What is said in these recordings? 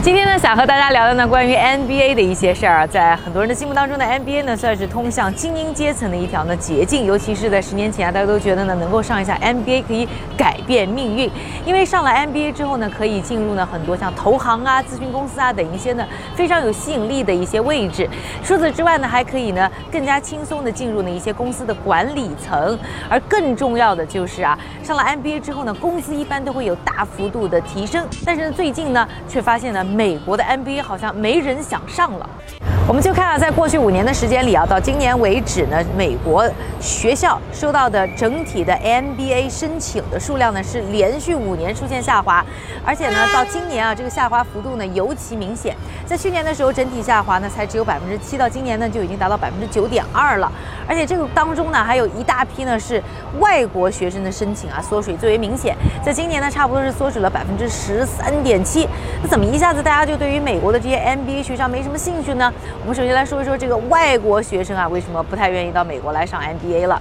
今天呢，想和大家聊的呢，关于 NBA 的一些事儿啊，在很多人的心目当中呢，NBA 呢算是通向精英阶层的一条呢捷径，尤其是在十年前啊，大家都觉得呢，能够上一下 NBA 可以改变命运，因为上了 NBA 之后呢，可以进入呢很多像投行啊、咨询公司啊等一些呢非常有吸引力的一些位置。除此之外呢，还可以呢更加轻松的进入呢一些公司的管理层，而更重要的就是啊，上了 NBA 之后呢，工资一般都会有大幅度的提升。但是呢，最近呢，却发现呢。美国的 NBA 好像没人想上了。我们就看啊，在过去五年的时间里啊，到今年为止呢，美国学校收到的整体的 NBA 申请的数量呢是连续五年出现下滑，而且呢，到今年啊，这个下滑幅度呢尤其明显。在去年的时候，整体下滑呢才只有百分之七，到今年呢就已经达到百分之九点二了。而且这个当中呢，还有一大批呢是外国学生的申请啊，缩水最为明显。在今年呢，差不多是缩水了百分之十三点七。那怎么一下子大家就对于美国的这些 NBA 学校没什么兴趣呢？我们首先来说一说这个外国学生啊，为什么不太愿意到美国来上 MBA 了？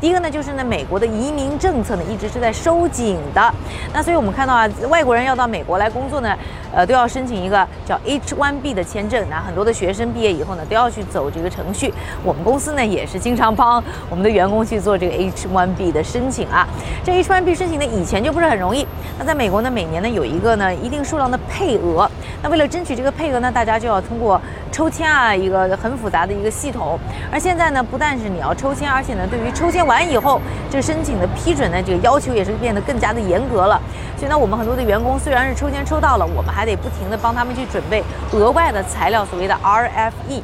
第一个呢，就是呢，美国的移民政策呢一直是在收紧的，那所以我们看到啊，外国人要到美国来工作呢，呃，都要申请一个叫 H1B 的签证。那很多的学生毕业以后呢，都要去走这个程序。我们公司呢也是经常帮我们的员工去做这个 H1B 的申请啊。这 H1B 申请呢以前就不是很容易。那在美国呢，每年呢有一个呢一定数量的配额。那为了争取这个配额呢，大家就要通过抽签啊，一个很复杂的一个系统。而现在呢，不但是你要抽签，而且呢，对于抽签完以后，这个申请的批准呢，这个要求也是变得更加的严格了。所以呢，我们很多的员工虽然是抽签抽到了，我们还得不停的帮他们去准备额外的材料，所谓的 RFE。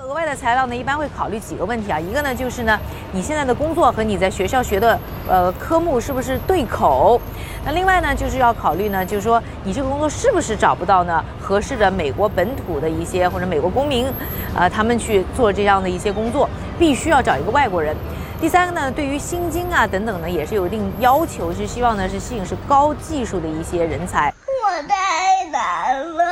额外的材料呢，一般会考虑几个问题啊，一个呢就是呢，你现在的工作和你在学校学的呃科目是不是对口？那另外呢，就是要考虑呢，就是说你这个工作是不是找不到呢合适的美国本土的一些或者美国公民，呃，他们去做这样的一些工作，必须要找一个外国人。第三个呢，对于薪金啊等等呢，也是有一定要求，是希望呢是吸引是高技术的一些人才。我太难了。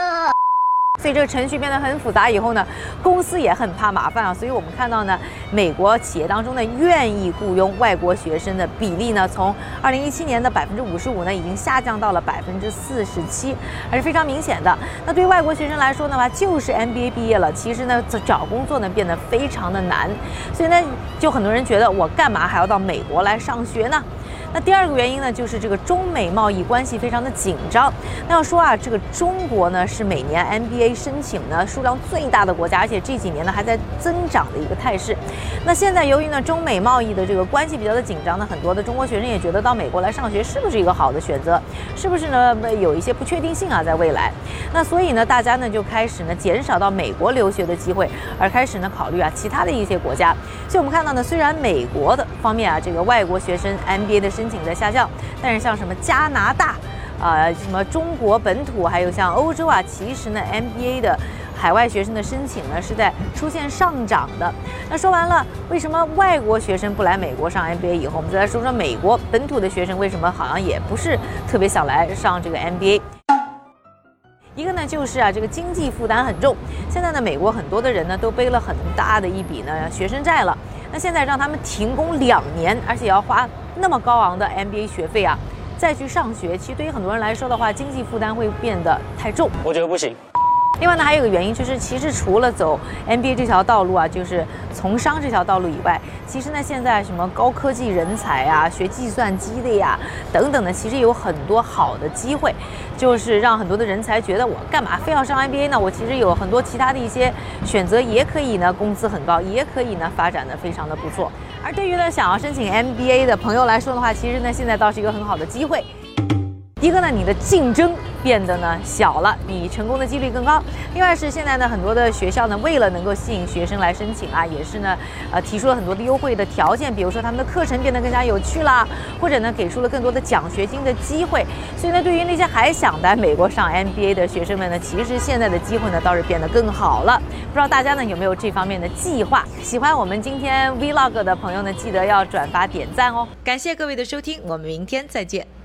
所以这个程序变得很复杂以后呢，公司也很怕麻烦啊。所以我们看到呢，美国企业当中呢，愿意雇佣外国学生的比例呢，从二零一七年的百分之五十五呢，已经下降到了百分之四十七，还是非常明显的。那对于外国学生来说的话，就是 MBA 毕业了，其实呢，找工作呢变得非常的难。所以呢，就很多人觉得我干嘛还要到美国来上学呢？那第二个原因呢，就是这个中美贸易关系非常的紧张。那要说啊，这个中国呢是每年 MBA 申请呢数量最大的国家，而且这几年呢还在增长的一个态势。那现在由于呢中美贸易的这个关系比较的紧张呢，很多的中国学生也觉得到美国来上学是不是一个好的选择？是不是呢有一些不确定性啊，在未来。那所以呢，大家呢就开始呢减少到美国留学的机会，而开始呢考虑啊其他的一些国家。所以我们看到呢，虽然美国的方面啊，这个外国学生 MBA 的申请在下降，但是像什么加拿大，啊，什么中国本土，还有像欧洲啊，其实呢，MBA 的海外学生的申请呢是在出现上涨的。那说完了，为什么外国学生不来美国上 MBA 以后，我们再来说说美国本土的学生为什么好像也不是特别想来上这个 MBA。一个呢就是啊，这个经济负担很重。现在呢，美国很多的人呢都背了很大的一笔呢学生债了。那现在让他们停工两年，而且要花那么高昂的 MBA 学费啊，再去上学，其实对于很多人来说的话，经济负担会变得太重。我觉得不行。另外呢，还有一个原因就是，其实除了走 MBA 这条道路啊，就是从商这条道路以外，其实呢，现在什么高科技人才啊，学计算机的呀，等等的，其实有很多好的机会，就是让很多的人才觉得我干嘛非要上 MBA 呢？我其实有很多其他的一些选择，也可以呢，工资很高，也可以呢，发展的非常的不错。而对于呢，想要申请 MBA 的朋友来说的话，其实呢，现在倒是一个很好的机会。一个呢，你的竞争变得呢小了，你成功的几率更高。另外是现在呢，很多的学校呢，为了能够吸引学生来申请啊，也是呢，呃，提出了很多的优惠的条件，比如说他们的课程变得更加有趣啦，或者呢，给出了更多的奖学金的机会。所以呢，对于那些还想在美国上 MBA 的学生们呢，其实现在的机会呢倒是变得更好了。不知道大家呢有没有这方面的计划？喜欢我们今天 Vlog 的朋友呢，记得要转发点赞哦。感谢各位的收听，我们明天再见。